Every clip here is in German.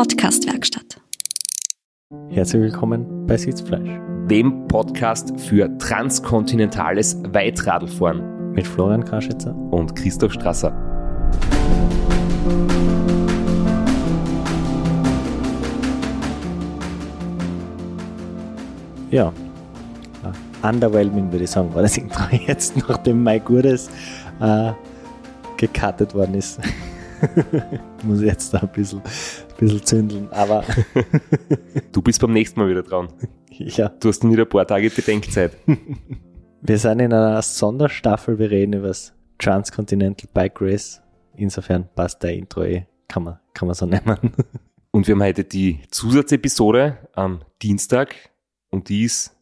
Podcast-Werkstatt. Herzlich willkommen bei Sitzfleisch. Dem Podcast für transkontinentales Weitradlfahren. Mit Florian Kraschitzer und Christoph Strasser. Ja, underwhelming würde ich sagen, war das Intro jetzt, nachdem Mike Gurdes äh, gecuttet worden ist. Muss ich jetzt da ein bisschen, bisschen zündeln, aber. du bist beim nächsten Mal wieder dran. Ja. Du hast wieder ein paar Tage Bedenkzeit. Wir sind in einer Sonderstaffel, wir reden über das Transcontinental Bike Race. Insofern passt der Intro eh, kann man, kann man so nennen. Und wir haben heute die Zusatzepisode am Dienstag und die ist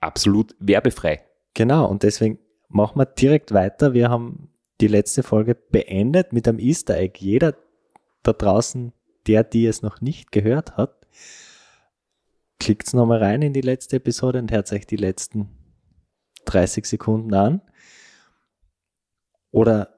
absolut werbefrei. Genau, und deswegen machen wir direkt weiter. Wir haben die letzte Folge beendet mit einem Easter Egg. Jeder da draußen, der, die es noch nicht gehört hat, klickt nochmal rein in die letzte Episode und hört euch die letzten 30 Sekunden an. Oder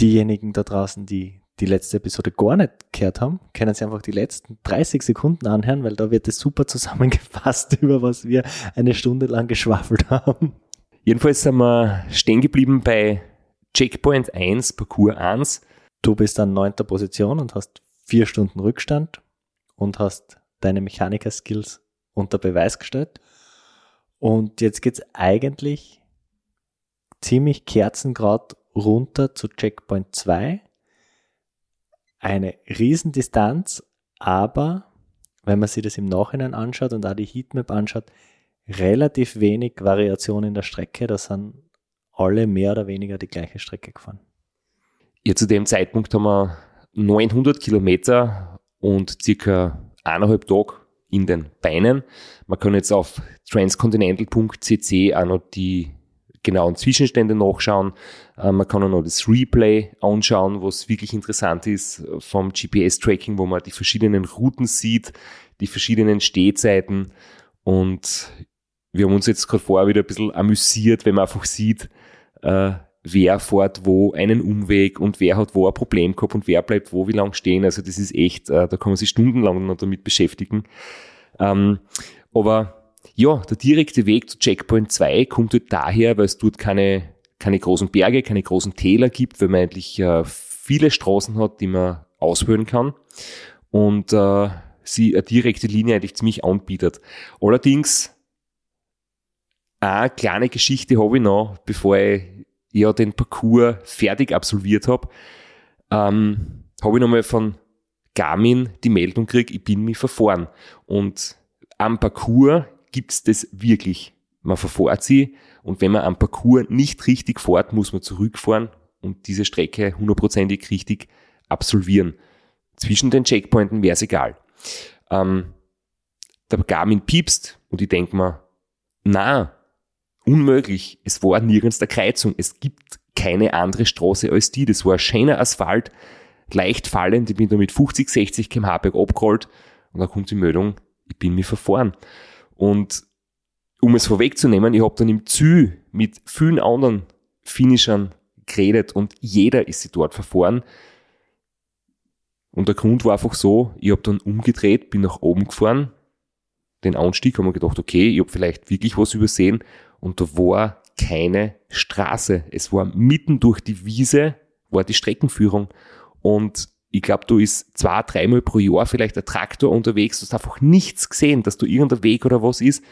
diejenigen da draußen, die die letzte Episode gar nicht gehört haben, können Sie einfach die letzten 30 Sekunden anhören, weil da wird es super zusammengefasst, über was wir eine Stunde lang geschwafelt haben. Jedenfalls sind wir stehen geblieben bei Checkpoint 1, Parcours 1. Du bist an neunter Position und hast vier Stunden Rückstand und hast deine Mechaniker-Skills unter Beweis gestellt. Und jetzt geht's eigentlich ziemlich kerzengrad runter zu Checkpoint 2 eine Riesendistanz, aber wenn man sich das im Nachhinein anschaut und auch die Heatmap anschaut, relativ wenig Variation in der Strecke. Da sind alle mehr oder weniger die gleiche Strecke gefahren. Ja, zu dem Zeitpunkt haben wir 900 Kilometer und circa eineinhalb Tage in den Beinen. Man kann jetzt auf transcontinental.cc auch noch die genauen Zwischenstände nachschauen. Äh, man kann auch noch das Replay anschauen, was wirklich interessant ist vom GPS-Tracking, wo man die verschiedenen Routen sieht, die verschiedenen Stehzeiten. Und wir haben uns jetzt gerade vorher wieder ein bisschen amüsiert, wenn man einfach sieht, äh, wer fährt wo einen Umweg und wer hat wo ein Problem gehabt und wer bleibt wo wie lang stehen. Also das ist echt, äh, da kann man sich stundenlang noch damit beschäftigen. Ähm, aber ja, der direkte Weg zu Checkpoint 2 kommt halt daher, weil es dort keine, keine großen Berge, keine großen Täler gibt, weil man eigentlich äh, viele Straßen hat, die man auswählen kann und äh, sie eine direkte Linie eigentlich ziemlich anbietet. Allerdings, eine kleine Geschichte habe ich noch, bevor ich ja den Parcours fertig absolviert habe, ähm, habe ich nochmal von Garmin die Meldung gekriegt, ich bin mich verfahren. Und am Parcours gibt es das wirklich. Man verfahrt sie und wenn man am Parcours nicht richtig fährt, muss man zurückfahren und diese Strecke hundertprozentig richtig absolvieren. Zwischen den Checkpointen wäre es egal. Ähm, der Garmin piepst und ich denke mir, na, unmöglich. Es war nirgends der Kreuzung. Es gibt keine andere Straße als die. Das war schöner Asphalt, leicht fallend. Ich bin da mit 50, 60 km/h abgerollt und dann kommt die Meldung, ich bin mir verfahren. Und um es vorwegzunehmen, ich habe dann im Zü mit vielen anderen Finishern geredet und jeder ist sich dort verfahren. Und der Grund war einfach so, ich habe dann umgedreht, bin nach oben gefahren, den Anstieg, haben wir gedacht, okay, ich habe vielleicht wirklich was übersehen und da war keine Straße. Es war mitten durch die Wiese, war die Streckenführung und ich glaube, du ist zwei, dreimal pro Jahr vielleicht ein Traktor unterwegs, du hast einfach nichts gesehen, dass du irgendein Weg oder was ist.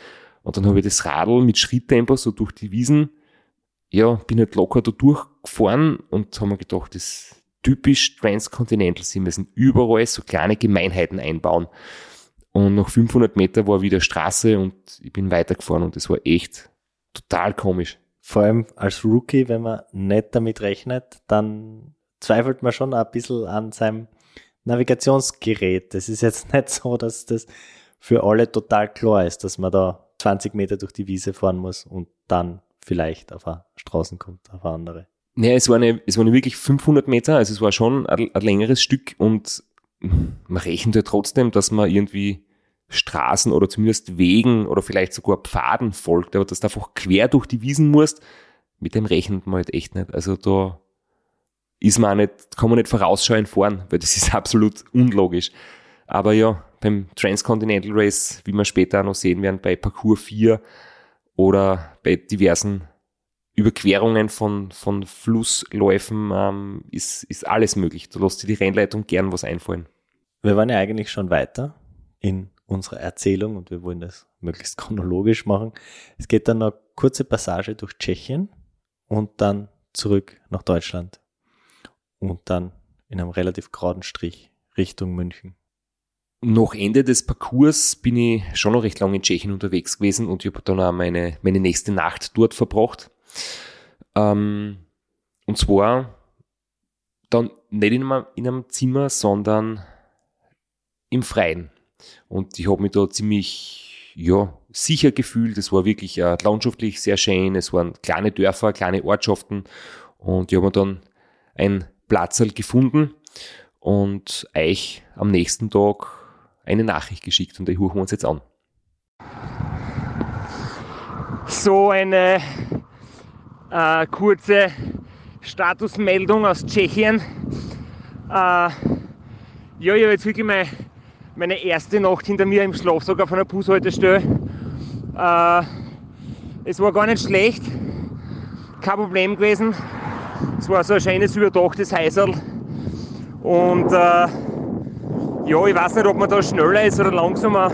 Und dann habe ich das Radl mit Schritttempo so durch die Wiesen, ja, bin halt locker da durchgefahren und haben mir gedacht, das ist typisch Transcontinental, sie müssen überall so kleine Gemeinheiten einbauen. Und nach 500 Meter war wieder Straße und ich bin weitergefahren und das war echt total komisch. Vor allem als Rookie, wenn man nicht damit rechnet, dann zweifelt man schon ein bisschen an seinem Navigationsgerät. Das ist jetzt nicht so, dass das für alle total klar ist, dass man da 20 Meter durch die Wiese fahren muss und dann vielleicht auf eine Straßen kommt, auf eine andere. Ja, es waren, es waren wirklich 500 Meter, also es war schon ein, ein längeres Stück und man rechnet ja trotzdem, dass man irgendwie Straßen oder zumindest Wegen oder vielleicht sogar Pfaden folgt, aber dass du einfach quer durch die Wiesen musst, mit dem rechnet man halt echt nicht. Also da ist man nicht, kann man nicht vorausschauend fahren, weil das ist absolut unlogisch. Aber ja, beim Transcontinental Race, wie wir später auch noch sehen werden, bei Parcours 4 oder bei diversen Überquerungen von, von Flussläufen ähm, ist, ist alles möglich. Da lässt dir die Rennleitung gern was einfallen. Wir waren ja eigentlich schon weiter in unserer Erzählung und wir wollen das möglichst chronologisch machen. Es geht dann eine kurze Passage durch Tschechien und dann zurück nach Deutschland und dann in einem relativ geraden Strich Richtung München. Nach Ende des Parcours bin ich schon noch recht lange in Tschechien unterwegs gewesen und ich habe dann auch meine, meine nächste Nacht dort verbracht. Ähm, und zwar dann nicht in einem, in einem Zimmer, sondern im Freien. Und ich habe mich da ziemlich ja, sicher gefühlt. Es war wirklich äh, landschaftlich sehr schön. Es waren kleine Dörfer, kleine Ortschaften. Und ich habe mir dann ein Platzl gefunden und euch am nächsten Tag eine Nachricht geschickt und die hören wir uns jetzt an. So eine äh, kurze Statusmeldung aus Tschechien. Äh, ja, ich habe jetzt wirklich meine, meine erste Nacht hinter mir im Schlafsack auf einer Bushaltestelle. Äh, es war gar nicht schlecht, kein Problem gewesen. Es war so ein schönes überdachtes Häuserl. Und äh, ja, ich weiß nicht, ob man da schneller ist oder langsamer.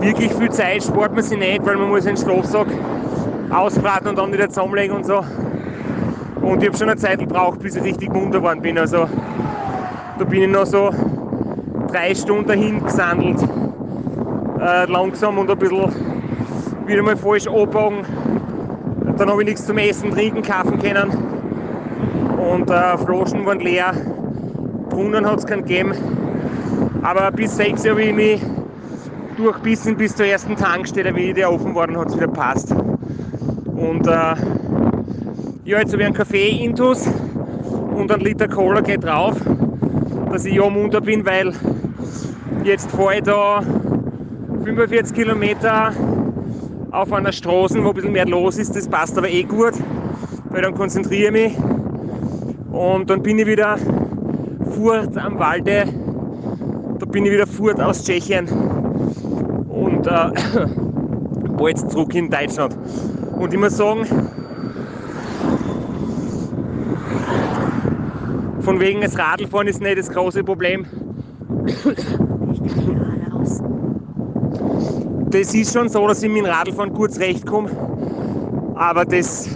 Wirklich viel Zeit spart man sich nicht, weil man muss den Schlafsack ausbraten und dann wieder zusammenlegen und so. Und ich habe schon eine Zeit gebraucht, bis ich richtig munter geworden bin. Also da bin ich noch so drei Stunden dahin gesandelt. Äh, langsam und ein bisschen wieder mal falsch abbogen. Dann habe ich nichts zum Essen, Trinken, kaufen können. Und äh, Flaschen waren leer. Brunnen hat es keinen gegeben. Aber bis sechs habe ich mich durchbissen bis zur ersten Tankstelle, wie der offen war, hat es wieder passt. Und äh, ja, jetzt habe ich einen Kaffee intus und ein Liter Cola geht drauf, dass ich ja munter bin, weil jetzt fahre ich da 45 Kilometer auf einer Straße, wo ein bisschen mehr los ist. Das passt aber eh gut, weil dann konzentriere ich mich. Und dann bin ich wieder furt am Walde. Da bin ich wieder furt aus Tschechien und äh, bald zurück in Deutschland. Und ich muss sagen, von wegen des Radlfahren ist nicht das große Problem. Das ist schon so, dass ich mit dem Radlfahren gut zurechtkomme. Aber das,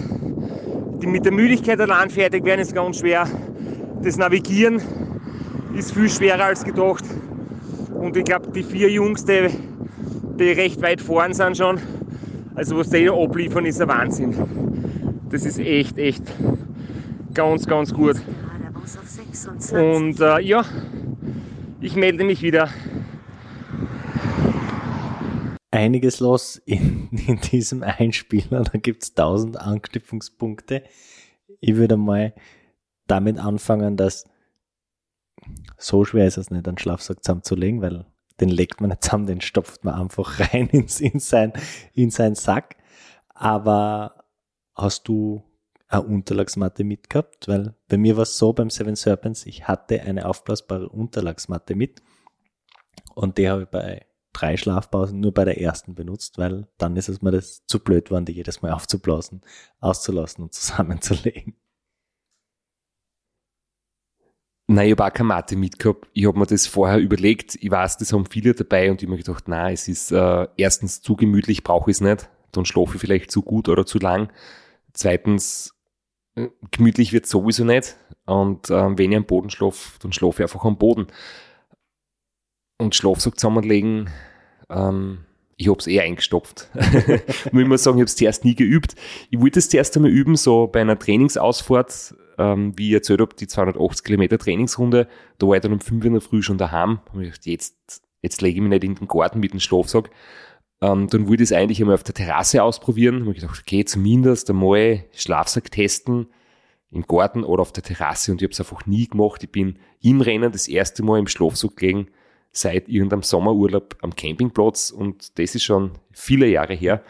mit der Müdigkeit allein fertig werden, ist ganz schwer. Das Navigieren ist viel schwerer als gedacht. Und ich glaube, die vier Jungs, die, die recht weit vorn sind schon, also was die da abliefern, ist ein Wahnsinn. Das ist echt, echt ganz, ganz gut. Und äh, ja, ich melde mich wieder. Einiges los in, in diesem Einspieler, da gibt es tausend Anknüpfungspunkte. Ich würde mal damit anfangen, dass so schwer ist es nicht, einen Schlafsack zusammenzulegen, weil den legt man nicht zusammen, den stopft man einfach rein ins, in, sein, in seinen Sack. Aber hast du eine Unterlagsmatte mitgehabt? Weil bei mir war es so beim Seven Serpents, ich hatte eine aufblasbare Unterlagsmatte mit und die habe ich bei drei Schlafpausen nur bei der ersten benutzt, weil dann ist es mir das zu blöd geworden, die jedes Mal aufzublasen, auszulassen und zusammenzulegen. Nein, ich habe auch keine Matte mitgehabt. Ich habe mir das vorher überlegt. Ich weiß, das haben viele dabei und ich habe mir gedacht, nein, es ist äh, erstens zu gemütlich, brauche ich es nicht. Dann schlafe ich vielleicht zu gut oder zu lang. Zweitens, gemütlich wird sowieso nicht. Und äh, wenn ich am Boden schlafe, dann schlafe ich einfach am Boden. Und Schlafsack zusammenlegen, ähm, ich habe es eh eingestopft. Muss ich mal sagen, ich habe es zuerst nie geübt. Ich wollte es zuerst einmal üben, so bei einer Trainingsausfahrt ähm, wie ich erzählt habe, die 280 Kilometer Trainingsrunde, da war ich dann um 5 Uhr in der Früh schon daheim. Hab ich gedacht, jetzt, jetzt lege ich mich nicht in den Garten mit dem Schlafsack. Ähm, dann wollte ich es eigentlich einmal auf der Terrasse ausprobieren. Hab ich gedacht, okay, zumindest einmal Schlafsack testen im Garten oder auf der Terrasse und ich habe es einfach nie gemacht. Ich bin im Rennen das erste Mal im Schlafsack gelegen seit irgendeinem Sommerurlaub am Campingplatz und das ist schon viele Jahre her.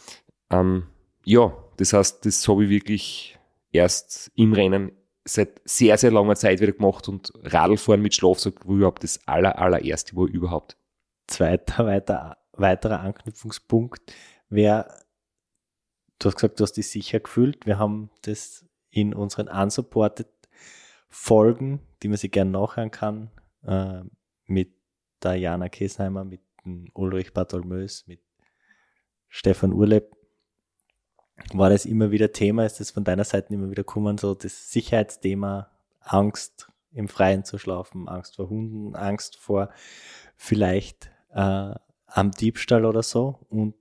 ähm, ja, das heißt, das habe ich wirklich erst im Rennen seit sehr, sehr langer Zeit wieder gemacht und Radlfahren mit Schlafsack war überhaupt das aller, allererste war überhaupt. Zweiter weiter, weiterer Anknüpfungspunkt wäre, du hast gesagt, du hast dich sicher gefühlt. Wir haben das in unseren unsupported Folgen, die man sich gerne nachhören kann, äh, mit Diana Kesheimer, mit Ulrich Bartholmös, mit Stefan Urleb, war das immer wieder Thema? Ist das von deiner Seite immer wieder gekommen, so das Sicherheitsthema, Angst im Freien zu schlafen, Angst vor Hunden, Angst vor vielleicht äh, am Diebstahl oder so? Und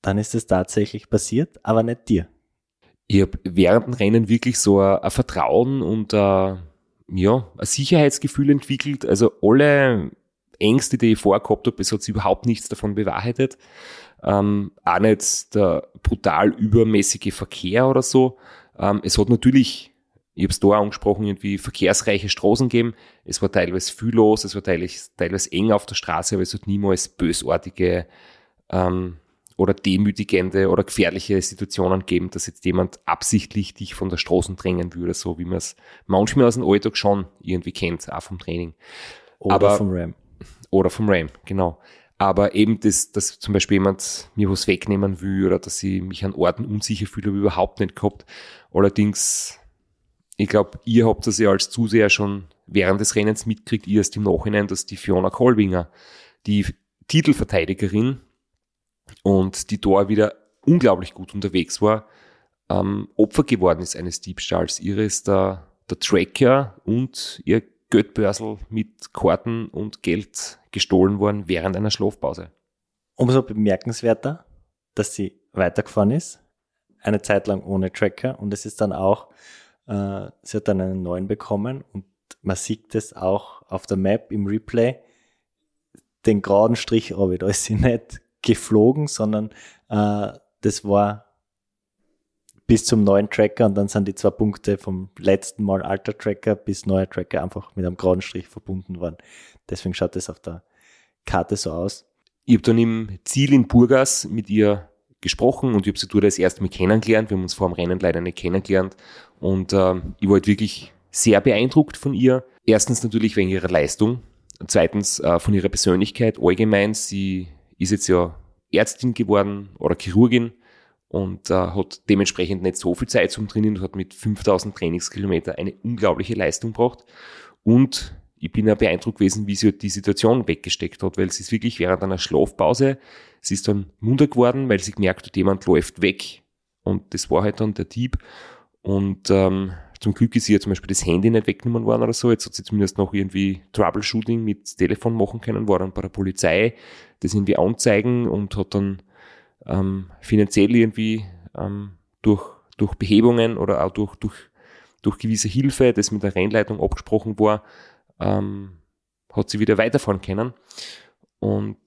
dann ist es tatsächlich passiert, aber nicht dir. Ich habe während dem Rennen wirklich so ein, ein Vertrauen und ein, äh, ja, ein Sicherheitsgefühl entwickelt. Also alle Ängste, die ich vorher gehabt habe, es hat sich überhaupt nichts davon bewahrheitet. Ähm, auch nicht der brutal übermäßige Verkehr oder so. Ähm, es hat natürlich, ich habe es da angesprochen, irgendwie verkehrsreiche Straßen gegeben. Es war teilweise viel los, es war teilweise, teilweise eng auf der Straße, aber es hat niemals bösartige ähm, oder demütigende oder gefährliche Situationen gegeben, dass jetzt jemand absichtlich dich von der Straße drängen würde, so wie man es manchmal aus dem Alltag schon irgendwie kennt, auch vom Training. Oder aber, vom RAM. Oder vom RAM, genau. Aber eben, das, dass zum Beispiel jemand mir was wegnehmen will oder dass ich mich an Orten unsicher fühle, habe ich überhaupt nicht gehabt. Allerdings, ich glaube, ihr habt das ja als Zuseher schon während des Rennens mitgekriegt, ihr erst im Nachhinein, dass die Fiona Kolbinger, die Titelverteidigerin und die da wieder unglaublich gut unterwegs war, ähm, Opfer geworden ist eines Diebstahls. Ihre ist der, der Tracker und ihr Geldbörsel mit Karten und Geld gestohlen worden während einer Schlafpause. Umso bemerkenswerter, dass sie weitergefahren ist, eine Zeit lang ohne Tracker und es ist dann auch, äh, sie hat dann einen neuen bekommen und man sieht es auch auf der Map im Replay, den geraden Strich runter. Da ist sie nicht geflogen, sondern äh, das war bis zum neuen Tracker und dann sind die zwei Punkte vom letzten Mal alter Tracker bis neuer Tracker einfach mit einem grauen Strich verbunden worden. Deswegen schaut es auf der Karte so aus. Ich habe dann im Ziel in Burgas mit ihr gesprochen und ich habe sie das erste Mal kennengelernt. Wir haben uns vor dem Rennen leider nicht kennengelernt und äh, ich war halt wirklich sehr beeindruckt von ihr. Erstens natürlich wegen ihrer Leistung, zweitens äh, von ihrer Persönlichkeit allgemein. Sie ist jetzt ja Ärztin geworden oder Chirurgin und äh, hat dementsprechend nicht so viel Zeit zum Trainieren und hat mit 5000 Trainingskilometer eine unglaubliche Leistung gebracht. Und ich bin ja beeindruckt gewesen, wie sie halt die Situation weggesteckt hat, weil sie ist wirklich während einer Schlafpause, sie ist dann munter geworden, weil sie gemerkt hat, jemand läuft weg. Und das war halt dann der Dieb. Und ähm, zum Glück ist ihr zum Beispiel das Handy nicht weggenommen worden oder so. Jetzt hat sie zumindest noch irgendwie Troubleshooting mit Telefon machen können, war dann bei der Polizei, das irgendwie anzeigen und hat dann ähm, finanziell irgendwie ähm, durch, durch Behebungen oder auch durch, durch, durch gewisse Hilfe, das mit der Rennleitung abgesprochen war, ähm, hat sie wieder weiterfahren können. Und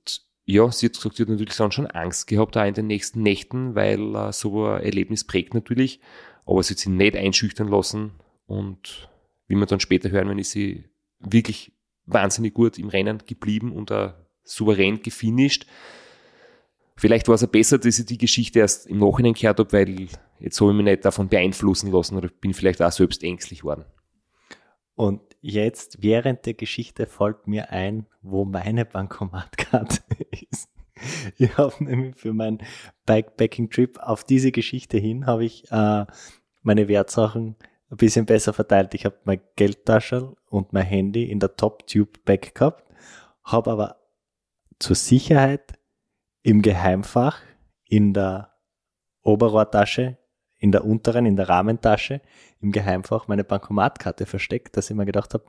ja, sie hat gesagt, sie hat natürlich schon Angst gehabt, da in den nächsten Nächten, weil äh, so ein Erlebnis prägt natürlich, aber sie hat sich nicht einschüchtern lassen und wie wir dann später hören, wenn ist sie wirklich wahnsinnig gut im Rennen geblieben und uh, souverän gefinisht. Vielleicht war es auch besser, dass ich die Geschichte erst im Nachhinein gehört habe, weil jetzt habe ich mich nicht davon beeinflussen lassen oder bin vielleicht auch selbst ängstlich worden. Und jetzt, während der Geschichte, fällt mir ein, wo meine Bankomatkarte ist. Ich habe nämlich für meinen Bikepacking-Trip auf diese Geschichte hin, habe ich äh, meine Wertsachen ein bisschen besser verteilt. Ich habe mein Geldtasche und mein Handy in der Top-Tube-Bag gehabt, habe aber zur Sicherheit im Geheimfach, in der Oberrohrtasche, in der unteren, in der Rahmentasche, im Geheimfach meine Bankomatkarte versteckt, dass ich mir gedacht habe,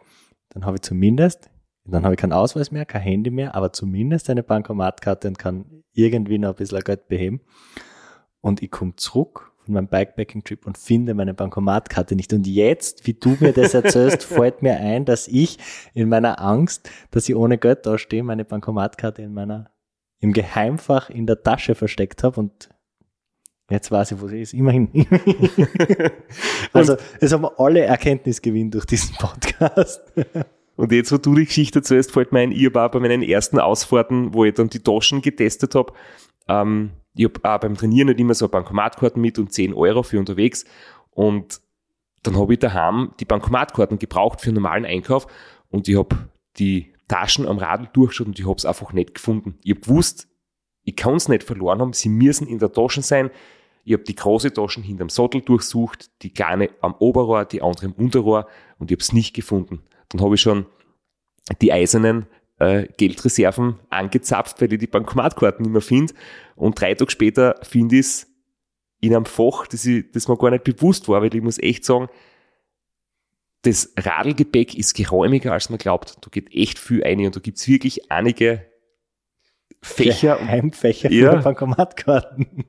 dann habe ich zumindest, dann habe ich keinen Ausweis mehr, kein Handy mehr, aber zumindest eine Bankomatkarte und kann irgendwie noch ein bisschen Geld beheben. Und ich komme zurück von meinem Bikepacking-Trip und finde meine Bankomatkarte nicht. Und jetzt, wie du mir das erzählst, fällt mir ein, dass ich in meiner Angst, dass ich ohne Geld da stehe, meine Bankomatkarte in meiner im Geheimfach in der Tasche versteckt habe und jetzt weiß ich, wo sie ist. Immerhin. also, es haben wir alle Erkenntnisgewinn durch diesen Podcast. Und jetzt, wo du die Geschichte zuerst fällt mir ein, ich war bei meinen ersten Ausfahrten, wo ich dann die Taschen getestet habe. Ähm, ich habe auch beim Trainieren nicht immer so Bankomatkarten mit und 10 Euro für unterwegs. Und dann habe ich daheim die Bankomatkarten gebraucht für einen normalen Einkauf und ich habe die Taschen am Radl durchgeschaut und ich habe es einfach nicht gefunden. Ich habe gewusst, ich kann es nicht verloren haben, sie müssen in der Tasche sein. Ich habe die große Taschen hinterm Sattel durchsucht, die kleine am Oberrohr, die andere im Unterrohr und ich habe es nicht gefunden. Dann habe ich schon die eisernen äh, Geldreserven angezapft, weil ich die Bankomatkarten nicht mehr finde. Und drei Tage später finde ich es in einem Fach, das, ich, das mir gar nicht bewusst war, weil ich muss echt sagen, das Radlgepäck ist geräumiger, als man glaubt. Da geht echt viel ein und da gibt es wirklich einige Fächer. Heimfächer Ja. für Bankomatkarten.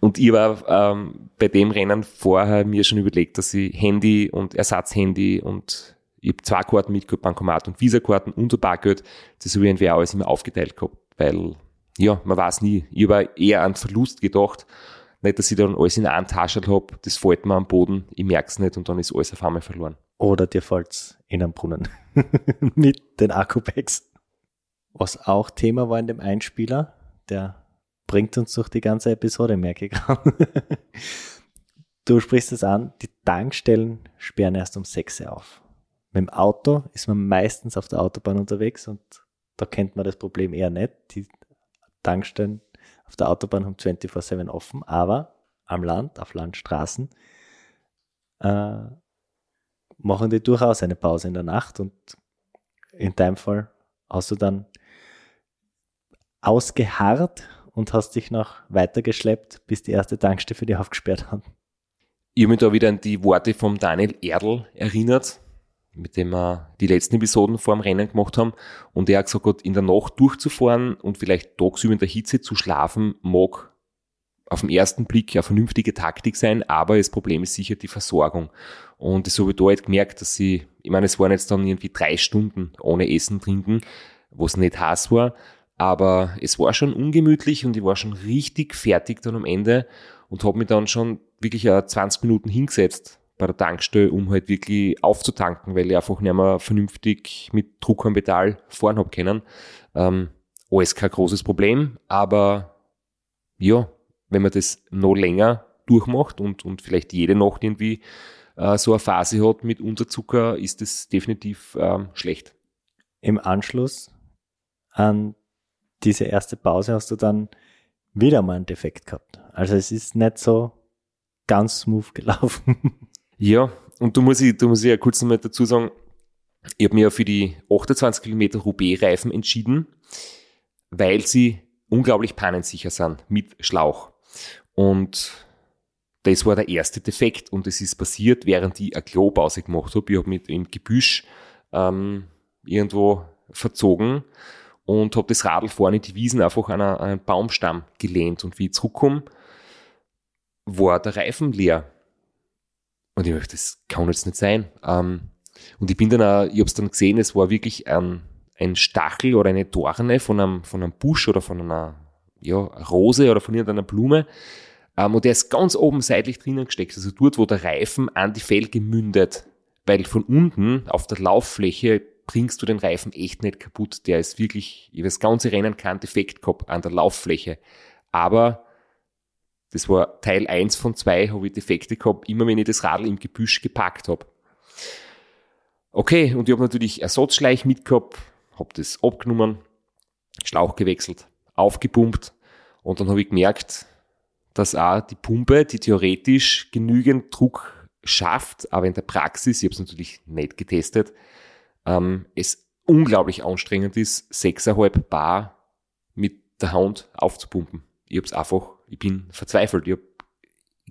Und ich war ähm, bei dem Rennen vorher mir schon überlegt, dass ich Handy und Ersatzhandy und ich habe zwei Karten mitgehabt, Bankomat und Visa-Karten und ein Bargeld. Das habe ich entweder alles immer aufgeteilt gehabt, weil, ja, man weiß nie. Ich habe eher an Verlust gedacht. Nicht, dass ich dann alles in einer Tasche habe, das fällt mir am Boden, ich merke es nicht und dann ist alles auf einmal verloren. Oder dir fällt's in einen Brunnen. Mit den Akku-Packs. Was auch Thema war in dem Einspieler, der bringt uns durch die ganze Episode, merke ich gerade. Du sprichst es an, die Tankstellen sperren erst um 6 Uhr auf. Mit dem Auto ist man meistens auf der Autobahn unterwegs und da kennt man das Problem eher nicht. Die Tankstellen auf der Autobahn haben 24-7 offen, aber am Land, auf Landstraßen, äh, machen die durchaus eine Pause in der Nacht und in deinem Fall hast du dann ausgeharrt und hast dich noch weitergeschleppt, bis die erste Tankstelle für dich aufgesperrt hat. Ich habe mich da wieder an die Worte vom Daniel Erdl erinnert, mit dem wir die letzten Episoden vor dem Rennen gemacht haben. Und er hat gesagt, hat, in der Nacht durchzufahren und vielleicht tagsüber in der Hitze zu schlafen, mag auf den ersten Blick eine vernünftige Taktik sein, aber das Problem ist sicher die Versorgung. Und das habe ich da halt gemerkt, dass sie, ich meine, es waren jetzt dann irgendwie drei Stunden ohne Essen, Trinken, wo es nicht heiß war, aber es war schon ungemütlich und ich war schon richtig fertig dann am Ende und habe mich dann schon wirklich äh, 20 Minuten hingesetzt bei der Tankstelle, um halt wirklich aufzutanken, weil ich einfach nicht mehr vernünftig mit Druck am Pedal fahren habe können. Ähm, alles kein großes Problem, aber ja, wenn man das noch länger durchmacht und, und vielleicht jede Nacht irgendwie äh, so eine Phase hat mit Unterzucker, ist das definitiv ähm, schlecht. Im Anschluss an diese erste Pause hast du dann wieder mal einen Defekt gehabt. Also es ist nicht so ganz smooth gelaufen. Ja, und du musst ich, ich ja kurz nochmal dazu sagen, ich habe mich ja für die 28 Kilometer Roubaix-Reifen entschieden, weil sie unglaublich pannensicher sind mit Schlauch. Und das war der erste Defekt und es ist passiert, während ich eine Klopause gemacht habe. Ich habe mit im Gebüsch ähm, irgendwo verzogen und habe das Radl vorne die Wiesen einfach an einen Baumstamm gelehnt. Und wie ich zurückkomme, war der Reifen leer. Und ich dachte, das kann jetzt nicht sein. Ähm, und ich bin dann auch, ich habe es dann gesehen, es war wirklich ein, ein Stachel oder eine Dorne von einem, von einem Busch oder von einer ja, Rose oder von irgendeiner Blume. Ähm, und der ist ganz oben seitlich drinnen gesteckt, also dort, wo der Reifen an die Felge mündet. Weil von unten auf der Lauffläche bringst du den Reifen echt nicht kaputt. Der ist wirklich, ich das ganze Rennen keinen Defekt gehabt an der Lauffläche. Aber das war Teil 1 von 2, habe ich Defekte gehabt, immer wenn ich das Radl im Gebüsch gepackt habe. Okay, und ich habe natürlich Ersatzschleich mitgehabt, habe das abgenommen, Schlauch gewechselt, aufgepumpt und dann habe ich gemerkt, dass auch die Pumpe, die theoretisch genügend Druck schafft, aber in der Praxis, ich habe es natürlich nicht getestet, ähm, es unglaublich anstrengend ist, 6,5 Bar mit der Hand aufzupumpen. Ich habe es einfach, ich bin verzweifelt. Ich habe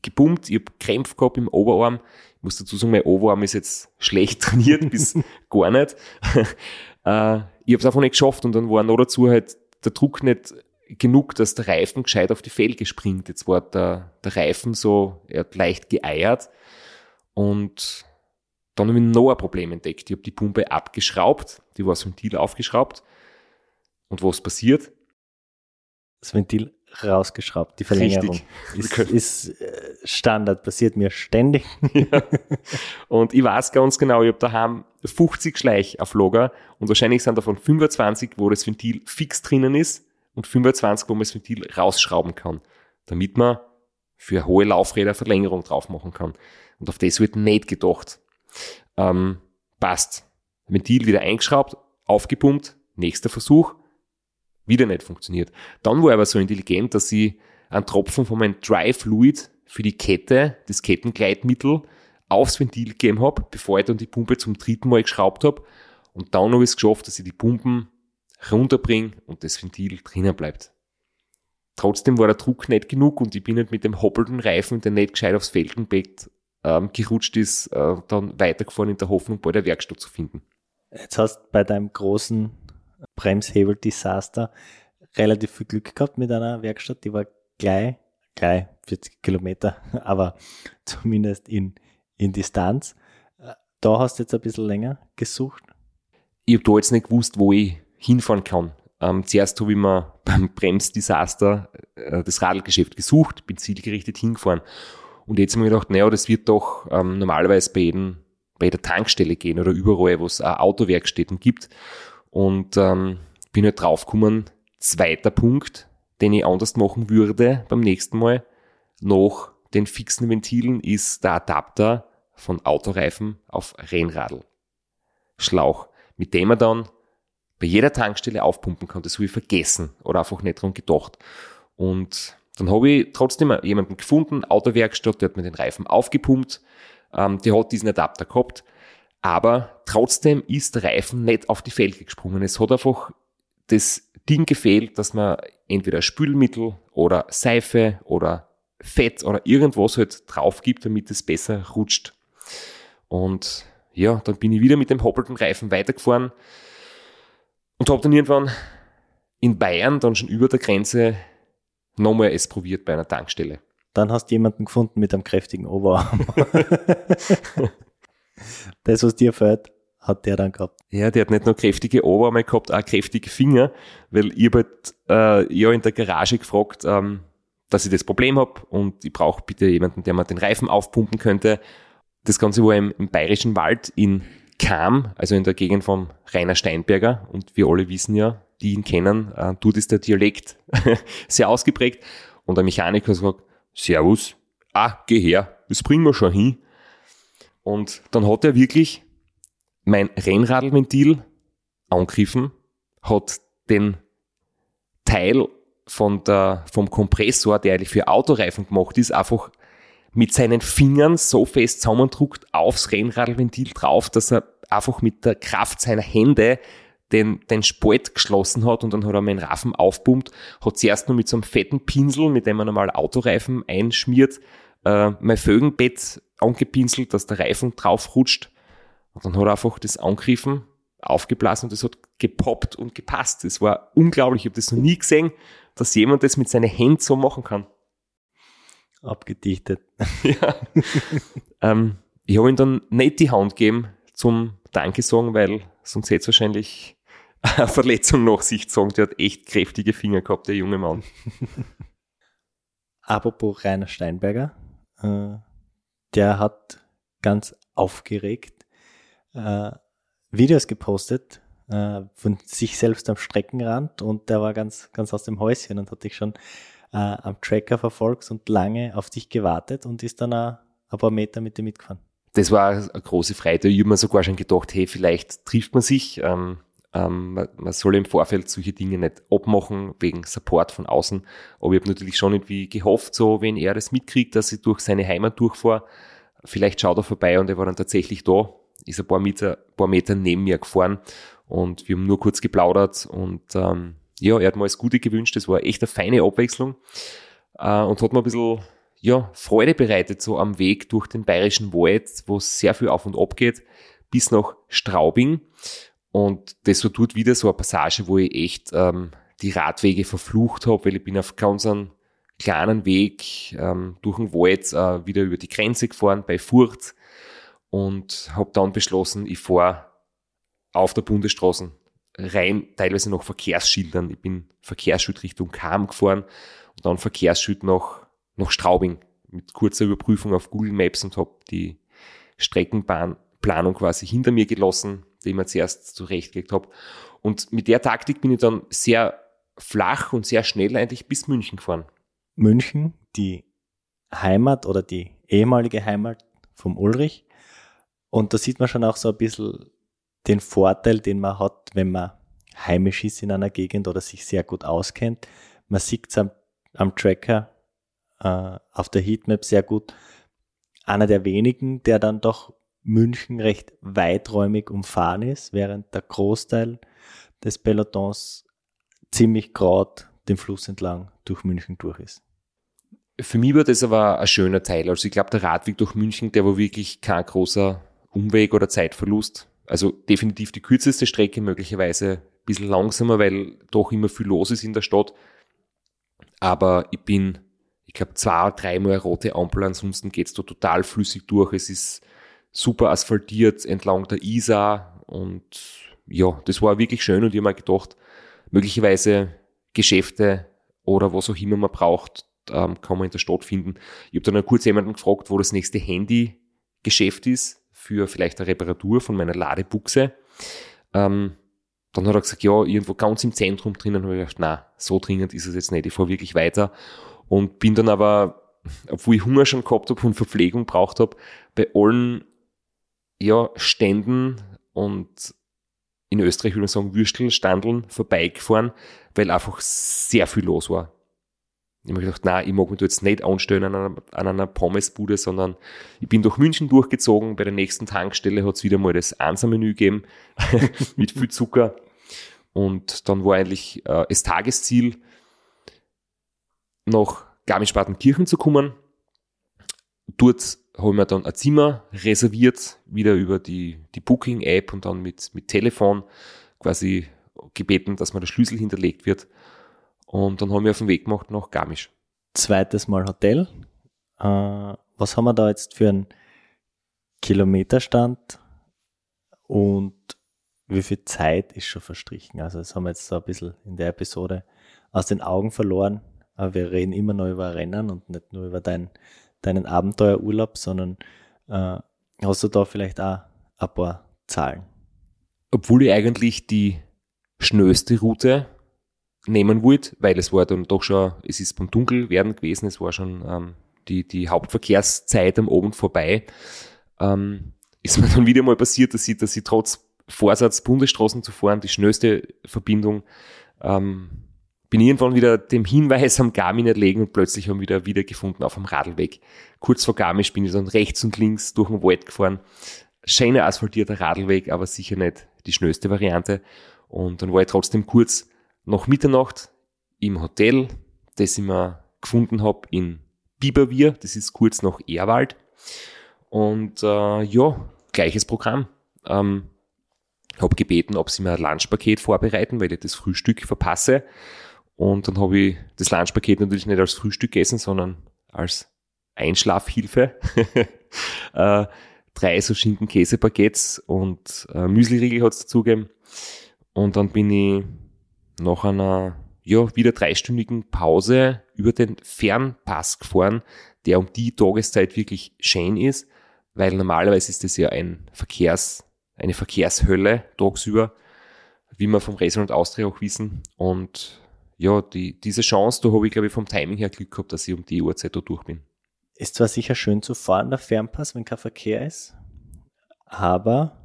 gepumpt, ich habe Krämpfe gehabt im Oberarm. Ich muss dazu sagen, mein Oberarm ist jetzt schlecht trainiert, bis gar nicht. äh, ich habe es einfach nicht geschafft und dann war noch dazu halt der Druck nicht genug, dass der Reifen gescheit auf die Felge springt. Jetzt war der, der Reifen so, er hat leicht geeiert und dann habe ich noch ein Problem entdeckt. Ich habe die Pumpe abgeschraubt, die war das Ventil aufgeschraubt. Und was passiert? Das Ventil rausgeschraubt, die Verlängerung. Ist, ist äh, Standard, passiert mir ständig. ja. Und ich weiß ganz genau, ich habe daheim 50 Schleich auf Lager und wahrscheinlich sind davon 25, wo das Ventil fix drinnen ist und 25, wo man das Ventil rausschrauben kann, damit man für hohe Laufräder Verlängerung drauf machen kann. Und auf das wird nicht gedacht. Ähm, passt. Ventil wieder eingeschraubt, aufgepumpt, nächster Versuch, wieder nicht funktioniert. Dann war er aber so intelligent, dass ich einen Tropfen von meinem Dry Fluid für die Kette, das Kettengleitmittel, aufs Ventil gegeben habe, bevor ich dann die Pumpe zum dritten Mal geschraubt habe. Und dann habe ich es geschafft, dass ich die Pumpen runterbringe und das Ventil drinnen bleibt. Trotzdem war der Druck nicht genug und ich bin nicht mit dem hoppelnden Reifen, der nicht gescheit aufs Felgenbett ähm, gerutscht ist, äh, dann weitergefahren in der Hoffnung, bei der Werkstatt zu finden. Jetzt hast du bei deinem großen Bremshebel-Desaster relativ viel Glück gehabt mit einer Werkstatt, die war gleich, gleich 40 Kilometer, aber zumindest in, in Distanz. Da hast du jetzt ein bisschen länger gesucht. Ich habe da jetzt nicht gewusst, wo ich hinfahren kann. Ähm, zuerst habe ich mir beim Bremsdesaster äh, das Radlgeschäft gesucht, bin zielgerichtet hingefahren. Und jetzt habe ich mir gedacht, naja, das wird doch ähm, normalerweise bei, jedem, bei jeder Tankstelle gehen oder überall, wo es Autowerkstätten gibt. Und ähm, bin halt draufgekommen, zweiter Punkt, den ich anders machen würde beim nächsten Mal, nach den fixen Ventilen ist der Adapter von Autoreifen auf Rennradl. Schlauch, mit dem man dann bei jeder Tankstelle aufpumpen kann. Das habe ich vergessen oder einfach nicht dran gedacht. Und dann habe ich trotzdem jemanden gefunden, Autowerkstatt, der hat mir den Reifen aufgepumpt, ähm, der hat diesen Adapter gehabt, aber trotzdem ist der Reifen nicht auf die Felge gesprungen. Es hat einfach das Ding gefehlt, dass man entweder Spülmittel oder Seife oder Fett oder irgendwas halt drauf gibt, damit es besser rutscht. Und ja, dann bin ich wieder mit dem hoppelten Reifen weitergefahren und habe dann irgendwann in Bayern, dann schon über der Grenze, nochmal es probiert bei einer Tankstelle. Dann hast du jemanden gefunden mit einem kräftigen Oberarm. das, was dir fällt, hat der dann gehabt. Ja, der hat nicht nur kräftige Oberarme gehabt, auch kräftige Finger, weil ich habe halt, äh, ja in der Garage gefragt, ähm, dass ich das Problem habe und ich brauche bitte jemanden, der mir den Reifen aufpumpen könnte. Das Ganze war im, im Bayerischen Wald in Kam, also in der Gegend vom Rainer Steinberger und wir alle wissen ja, die ihn kennen, äh, dort ist der Dialekt sehr ausgeprägt und der Mechaniker sagt, Servus, ah, geh her, das bringen wir schon hin. Und dann hat er wirklich mein Rennradlventil angegriffen, hat den Teil von der, vom Kompressor, der eigentlich für Autoreifen gemacht ist, einfach mit seinen Fingern so fest zusammendruckt aufs Rennradlventil drauf, dass er einfach mit der Kraft seiner Hände den, den Spalt geschlossen hat und dann hat er meinen Raffen aufpumpt, hat zuerst nur mit so einem fetten Pinsel, mit dem man normal Autoreifen einschmiert, äh, mein Fögenbett angepinselt, dass der Reifen drauf rutscht und dann hat er einfach das angegriffen, aufgeblasen und das hat gepoppt und gepasst. Das war unglaublich. Ich habe das noch nie gesehen, dass jemand das mit seinen Händen so machen kann. Abgedichtet. ja. ähm, ich habe ihm dann nicht die Hand gegeben zum Danke sagen, weil sonst hätte es wahrscheinlich Verletzung nach sich gezogen. Der hat echt kräftige Finger gehabt, der junge Mann. Apropos Rainer Steinberger, äh, der hat ganz aufgeregt äh, Videos gepostet äh, von sich selbst am Streckenrand und der war ganz, ganz aus dem Häuschen und hat dich schon am Tracker verfolgt und lange auf dich gewartet und ist dann ein, ein paar Meter mit dir mitgefahren. Das war eine große Freude. Ich habe mir sogar schon gedacht, hey, vielleicht trifft man sich. Ähm, ähm, man, man soll im Vorfeld solche Dinge nicht abmachen, wegen Support von außen. Aber ich habe natürlich schon irgendwie gehofft, so wenn er das mitkriegt, dass ich durch seine Heimat durchfahre, vielleicht schaut er vorbei und er war dann tatsächlich da ist ein paar Meter, paar Meter neben mir gefahren und wir haben nur kurz geplaudert und ähm, ja, er hat mir alles Gute gewünscht. Das war echt eine feine Abwechslung äh, und hat mir ein bisschen ja, Freude bereitet, so am Weg durch den bayerischen Wald, wo es sehr viel auf und ab geht, bis nach Straubing. Und das war dort wieder so eine Passage, wo ich echt ähm, die Radwege verflucht habe, weil ich bin auf einem kleinen Weg ähm, durch den Wald äh, wieder über die Grenze gefahren bei Furth und habe dann beschlossen, ich fahre auf der Bundesstraße rein, teilweise noch Verkehrsschildern. Ich bin Verkehrsschild Richtung Kam gefahren und dann Verkehrsschild nach, nach Straubing mit kurzer Überprüfung auf Google Maps und habe die Streckenbahnplanung quasi hinter mir gelassen, die ich mir zuerst zurechtgelegt habe. Und mit der Taktik bin ich dann sehr flach und sehr schnell eigentlich bis München gefahren. München, die Heimat oder die ehemalige Heimat vom Ulrich. Und da sieht man schon auch so ein bisschen den Vorteil, den man hat, wenn man heimisch ist in einer Gegend oder sich sehr gut auskennt. Man sieht es am, am Tracker äh, auf der Heatmap sehr gut. Einer der wenigen, der dann doch München recht weiträumig umfahren ist, während der Großteil des Pelotons ziemlich gerade den Fluss entlang durch München durch ist. Für mich war das aber ein schöner Teil. Also ich glaube, der Radweg durch München, der war wirklich kein großer Umweg oder Zeitverlust. Also definitiv die kürzeste Strecke, möglicherweise ein bisschen langsamer, weil doch immer viel los ist in der Stadt. Aber ich bin, ich glaube, zwei, dreimal rote Ampel, ansonsten geht's da total flüssig durch. Es ist super asphaltiert entlang der Isar und ja, das war wirklich schön und ich habe mir gedacht, möglicherweise Geschäfte oder was auch immer man braucht, ähm, kann man in der Stadt finden. Ich habe dann kurz jemanden gefragt, wo das nächste Handy-Geschäft ist für vielleicht eine Reparatur von meiner Ladebuchse. Ähm, dann hat er gesagt, ja, irgendwo ganz im Zentrum drinnen. habe ich gedacht, na, so dringend ist es jetzt nicht. Ich fahre wirklich weiter und bin dann aber, obwohl ich Hunger schon gehabt habe und Verpflegung braucht habe, bei allen ja, Ständen und in Österreich würde man sagen Würstelstandeln vorbeigefahren, weil einfach sehr viel los war. Ich habe mir gedacht, nein, ich mag mich da jetzt nicht anstellen an einer, an einer Pommesbude, sondern ich bin durch München durchgezogen. Bei der nächsten Tankstelle hat es wieder mal das Ansa-Menü gegeben mit viel Zucker. Und dann war eigentlich äh, das Tagesziel, nach Garmisch-Partenkirchen zu kommen. Dort habe ich mir dann ein Zimmer reserviert, wieder über die, die Booking-App und dann mit, mit Telefon quasi gebeten, dass mir der Schlüssel hinterlegt wird. Und dann haben wir auf den Weg gemacht nach Garmisch. Zweites Mal Hotel. Äh, was haben wir da jetzt für einen Kilometerstand und wie viel Zeit ist schon verstrichen? Also das haben wir jetzt so ein bisschen in der Episode aus den Augen verloren. Aber wir reden immer noch über Rennen und nicht nur über dein, deinen Abenteuerurlaub, sondern äh, hast du da vielleicht auch ein paar Zahlen? Obwohl ich eigentlich die schnellste Route nehmen wollte, weil es war dann doch schon, es ist beim Dunkelwerden gewesen, es war schon ähm, die, die Hauptverkehrszeit am Abend vorbei, ähm, ist mir dann wieder mal passiert, dass ich, dass ich trotz Vorsatz, Bundesstraßen zu fahren, die schnellste Verbindung, ähm, bin irgendwann wieder dem Hinweis am Garmin erlegen und plötzlich haben wir wieder wiedergefunden auf dem Radlweg. Kurz vor Garmisch bin ich dann rechts und links durch den Wald gefahren. Schöner asphaltierter Radlweg, aber sicher nicht die schnellste Variante. Und dann war ich trotzdem kurz nach Mitternacht im Hotel, das ich mir gefunden habe in Biberwier, das ist kurz nach Erwald. Und äh, ja, gleiches Programm. Ähm, habe gebeten, ob sie mir ein Lunchpaket vorbereiten, weil ich das Frühstück verpasse. Und dann habe ich das Lunchpaket natürlich nicht als Frühstück gegessen, sondern als Einschlafhilfe. äh, drei so Schinken-Käse-Baguettes und äh, Müsli-Riegel hat es dazugegeben. Und dann bin ich nach einer ja, wieder dreistündigen Pause über den Fernpass gefahren, der um die Tageszeit wirklich schön ist, weil normalerweise ist das ja ein Verkehrs, eine Verkehrshölle tagsüber, wie wir vom Racer Austria auch wissen. Und ja, die, diese Chance, da habe ich, glaube ich, vom Timing her Glück gehabt, dass ich um die Uhrzeit da durch bin. Ist zwar sicher schön zu fahren, der Fernpass, wenn kein Verkehr ist, aber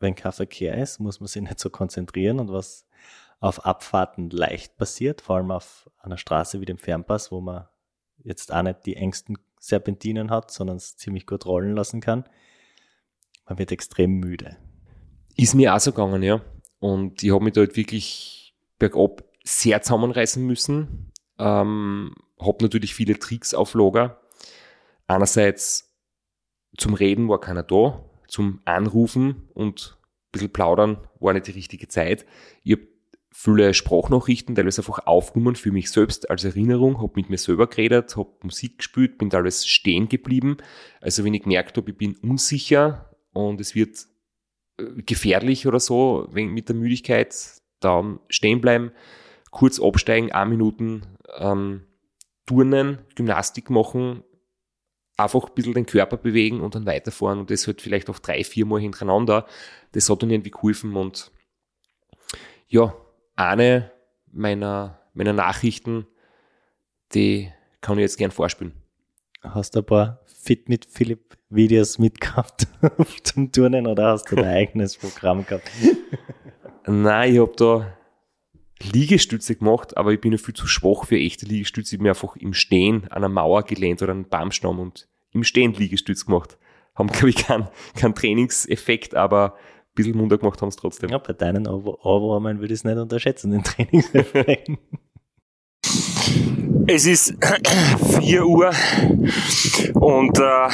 wenn kein Verkehr ist, muss man sich nicht so konzentrieren und was auf Abfahrten leicht passiert, vor allem auf einer Straße wie dem Fernpass, wo man jetzt auch nicht die engsten Serpentinen hat, sondern es ziemlich gut rollen lassen kann. Man wird extrem müde. Ist mir auch so gegangen, ja. Und ich habe mich dort wirklich bergab sehr zusammenreißen müssen. Ähm, habe natürlich viele Tricks auf Lager. Einerseits zum Reden war keiner da, zum Anrufen und ein bisschen plaudern war nicht die richtige Zeit. Ich habe viele Sprachnachrichten, teilweise einfach aufgenommen für mich selbst als Erinnerung, habe mit mir selber geredet, habe Musik gespielt, bin teilweise stehen geblieben. Also wenn ich gemerkt habe, ich bin unsicher und es wird äh, gefährlich oder so mit der Müdigkeit, dann stehen bleiben, kurz absteigen, ein Minuten ähm, turnen, Gymnastik machen, einfach ein bisschen den Körper bewegen und dann weiterfahren und das halt vielleicht auch drei, vier Mal hintereinander. Das hat dann irgendwie geholfen und ja, eine meiner, meiner Nachrichten, die kann ich jetzt gern vorspielen. Hast du ein paar Fit mit Philipp Videos mitgehabt zum Turnen oder hast du dein eigenes Programm gehabt? Nein, ich habe da Liegestütze gemacht, aber ich bin ja viel zu schwach für echte Liegestütze. Ich bin einfach im Stehen an einer Mauer gelehnt oder einen Baumstamm und im Stehen Liegestütze gemacht. Haben, glaube ich, keinen kein Trainingseffekt, aber ein bisschen munter gemacht haben es trotzdem. Ja, bei deinen Ohrwurmen würde ich es nicht unterschätzen, den Trainingseffekt. Es ist 4 Uhr und äh,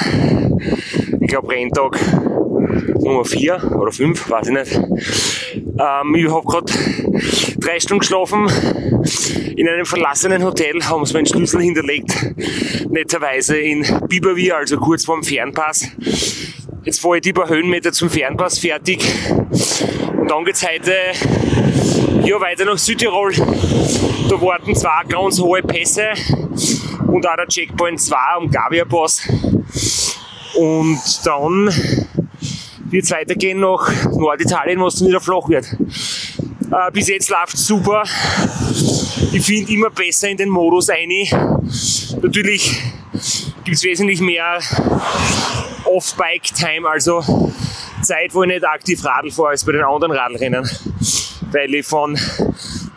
ich glaube Renntag Nummer 4 oder 5, weiß ich nicht. Ähm, ich habe gerade drei Stunden geschlafen in einem verlassenen Hotel, haben sie meinen Schlüssel hinterlegt, netterweise in Biberwie, also kurz vorm Fernpass. Jetzt fahre ich die paar Höhenmeter zum Fernpass fertig und dann geht's heute ja, weiter nach Südtirol. Da warten zwei ganz hohe Pässe und auch der Checkpoint 2 am Gavia Pass. Und dann wird es weitergehen nach Norditalien, wo es wieder flach wird. Äh, bis jetzt läuft super. Ich finde immer besser in den Modus ein. Natürlich gibt es wesentlich mehr Off-Bike-Time, also Zeit, wo ich nicht aktiv Radl fahre, als bei den anderen Radlrennen. Weil ich von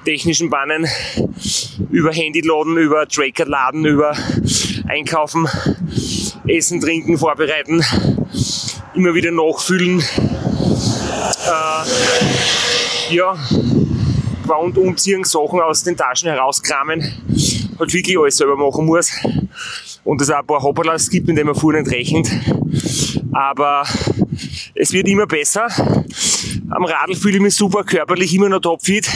technischen Bannen über Handy laden, über Tracker laden, über Einkaufen, Essen, Trinken, Vorbereiten, immer wieder nachfüllen. Äh, ja, und umziehen, Sachen aus den Taschen herauskramen, halt wirklich alles selber machen muss. Und es auch ein paar Hopperlas gibt, mit denen man vorher nicht rechnet. Aber es wird immer besser. Am Radl fühle ich mich super, körperlich immer noch topfit,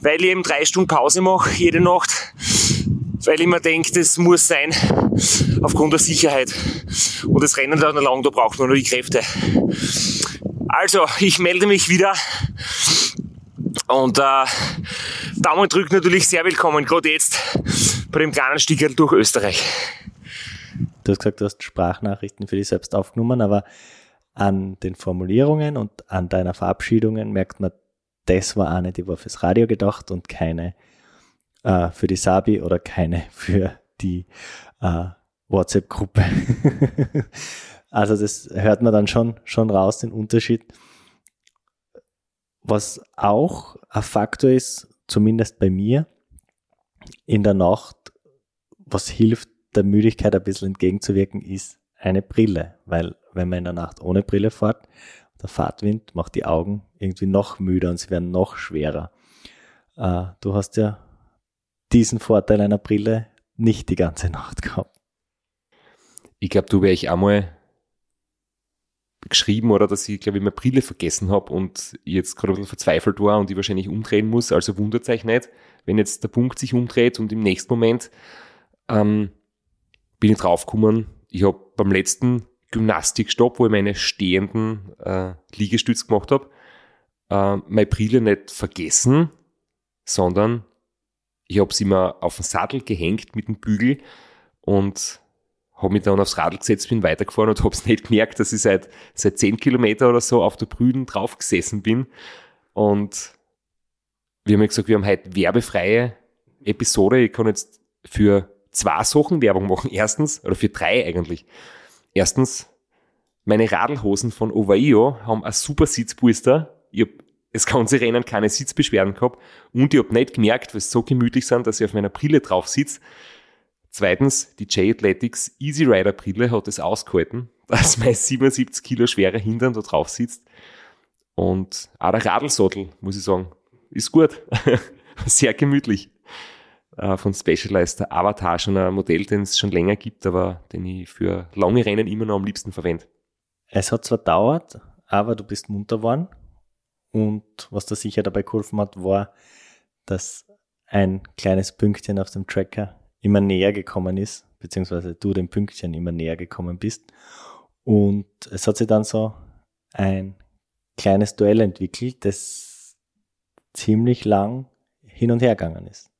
weil ich eben drei Stunden Pause mache, jede Nacht. Weil ich mir denke, das muss sein, aufgrund der Sicherheit. Und das Rennen dauert lang, da braucht man nur die Kräfte. Also, ich melde mich wieder. Und äh, Daumen drückt natürlich sehr willkommen, gerade jetzt bei dem kleinen Stickerl durch Österreich. Du hast gesagt, du hast Sprachnachrichten für dich selbst aufgenommen, aber an den Formulierungen und an deiner Verabschiedungen merkt man, das war eine, die war fürs Radio gedacht und keine äh, für die Sabi oder keine für die äh, WhatsApp-Gruppe. also das hört man dann schon, schon raus, den Unterschied. Was auch ein Faktor ist, zumindest bei mir, in der Nacht, was hilft, der Müdigkeit ein bisschen entgegenzuwirken, ist eine Brille. Weil wenn man in der Nacht ohne Brille fährt, der Fahrtwind macht die Augen irgendwie noch müder und sie werden noch schwerer. Äh, du hast ja diesen Vorteil einer Brille nicht die ganze Nacht gehabt. Ich glaube, du wäre ich einmal geschrieben oder dass ich, glaube ich, meine Brille vergessen habe und jetzt gerade ein bisschen verzweifelt war und ich wahrscheinlich umdrehen muss. Also wundert euch nicht, wenn jetzt der Punkt sich umdreht und im nächsten Moment ähm, bin ich draufgekommen, ich habe beim letzten Gymnastikstopp, wo ich meine stehenden äh, Liegestütze gemacht habe, äh, meine Brille nicht vergessen, sondern ich habe sie immer auf den Sattel gehängt mit dem Bügel und habe mich dann aufs Radl gesetzt, bin weitergefahren und habe es nicht gemerkt, dass ich seit, seit 10 Kilometer oder so auf der Brüden drauf gesessen bin. Und wir haben ja gesagt, wir haben heute werbefreie Episode. Ich kann jetzt für zwei Sachen Werbung machen. Erstens, oder für drei eigentlich. Erstens, meine Radlhosen von Ovaio haben ein super Sitzpolster. Ich habe das ganze Rennen keine Sitzbeschwerden gehabt und ich habe nicht gemerkt, weil sie so gemütlich sind, dass ich auf meiner Brille drauf sitze. Zweitens, die J-Athletics Easy Rider Brille hat es ausgehalten, dass mein 77 Kilo schwerer Hintern da drauf sitzt. Und auch der Radlsattel, muss ich sagen, ist gut. Sehr gemütlich. Äh, von Specialized, Avatar, schon ein Modell, den es schon länger gibt, aber den ich für lange Rennen immer noch am liebsten verwende. Es hat zwar dauert, aber du bist munter geworden. Und was da sicher dabei geholfen hat, war, dass ein kleines Pünktchen auf dem Tracker immer näher gekommen ist, beziehungsweise du dem Pünktchen immer näher gekommen bist. Und es hat sich dann so ein kleines Duell entwickelt, das ziemlich lang hin und her gegangen ist.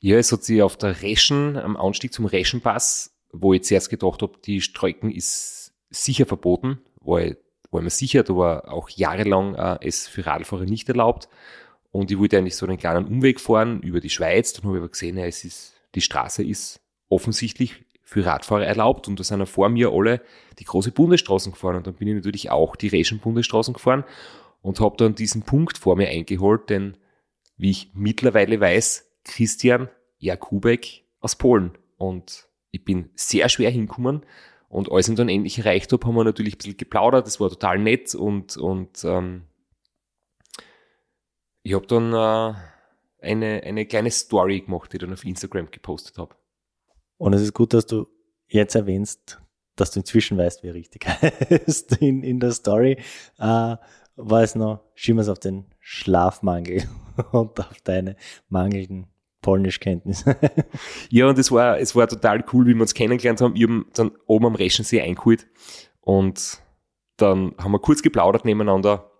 Ja, es hat sich auf der Reschen, am Anstieg zum Reschenpass, wo ich zuerst gedacht habe, die Strecken ist sicher verboten, weil, war mir sicher, da war auch jahrelang äh, es für Radfahrer nicht erlaubt. Und ich wollte eigentlich so einen kleinen Umweg fahren über die Schweiz. Dann habe ich aber gesehen, ja, es ist die Straße ist offensichtlich für Radfahrer erlaubt. Und da sind ja vor mir alle die große Bundesstraßen gefahren. Und dann bin ich natürlich auch die Reschen-Bundesstraßen gefahren und habe dann diesen Punkt vor mir eingeholt, denn wie ich mittlerweile weiß, Christian Jakubek aus Polen. Und ich bin sehr schwer hingekommen. Und als ich dann endlich erreicht habe, haben wir natürlich ein bisschen geplaudert. Das war total nett und, und ähm, ich habe dann äh, eine, eine kleine Story gemacht, die ich dann auf Instagram gepostet habe. Und es ist gut, dass du jetzt erwähnst, dass du inzwischen weißt, wie er richtig heißt in, in der Story. Äh, war es noch, es auf den Schlafmangel und auf deine mangelnden Polnischkenntnisse. ja, und es war, es war total cool, wie wir uns kennengelernt haben. Ich habe dann oben am Reschensee eingeholt und dann haben wir kurz geplaudert nebeneinander.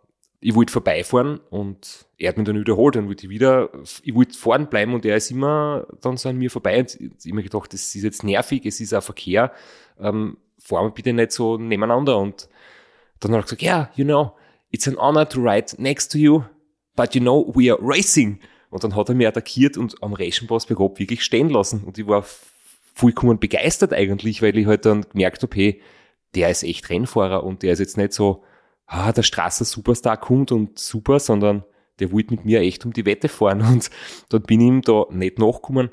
Ich wollte vorbeifahren und er hat mich dann wiederholt. Dann wollte ich wieder, ich wollte fahren bleiben und er ist immer dann so an mir vorbei. Und ich habe mir gedacht, das ist jetzt nervig, es ist ein Verkehr. Ähm, fahren wir bitte nicht so nebeneinander. Und dann hat er gesagt, ja, yeah, you know, it's an honor to ride next to you, but you know, we are racing. Und dann hat er mich attackiert und am Reschenpass bei Rob wirklich stehen lassen. Und ich war vollkommen begeistert eigentlich, weil ich halt dann gemerkt habe, hey, der ist echt Rennfahrer und der ist jetzt nicht so, ah, der Strasser Superstar kommt und super, sondern der wollte mit mir echt um die Wette fahren. Und dann bin ich ihm da nicht nachgekommen.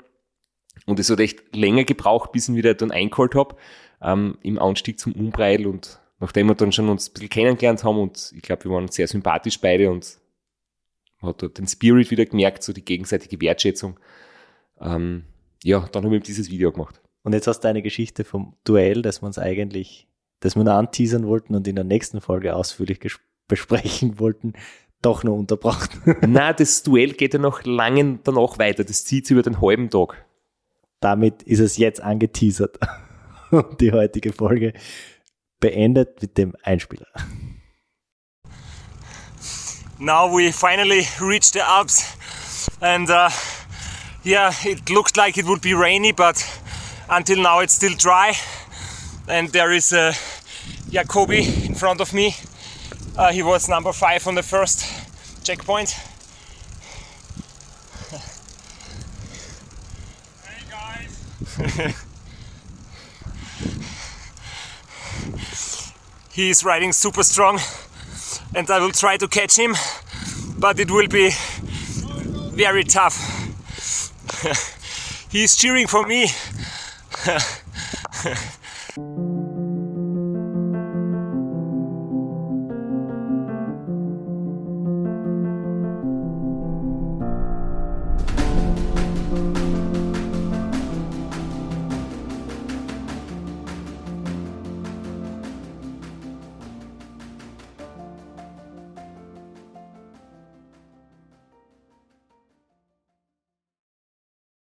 Und es hat echt länger gebraucht, bis ich ihn wieder dann eingeholt habe, ähm, im Anstieg zum Umbreil. Und nachdem wir dann schon uns ein bisschen kennengelernt haben und ich glaube, wir waren sehr sympathisch beide und hat dort den Spirit wieder gemerkt, so die gegenseitige Wertschätzung. Ähm, ja, dann haben wir dieses Video gemacht. Und jetzt hast du eine Geschichte vom Duell, das wir uns eigentlich, das wir noch anteasern wollten und in der nächsten Folge ausführlich besprechen wollten, doch noch unterbracht. Na, das Duell geht ja noch lange danach weiter. Das zieht sich über den halben Tag. Damit ist es jetzt angeteasert. Und die heutige Folge beendet mit dem Einspieler. Now we finally reached the Alps. And uh, yeah it looked like it would be rainy but until now it's still dry. And there is uh, Jacobi in front of me. Uh, he was number five on the first checkpoint. Hey guys he's riding super strong and I will try to catch him, but it will be very tough. He's cheering for me.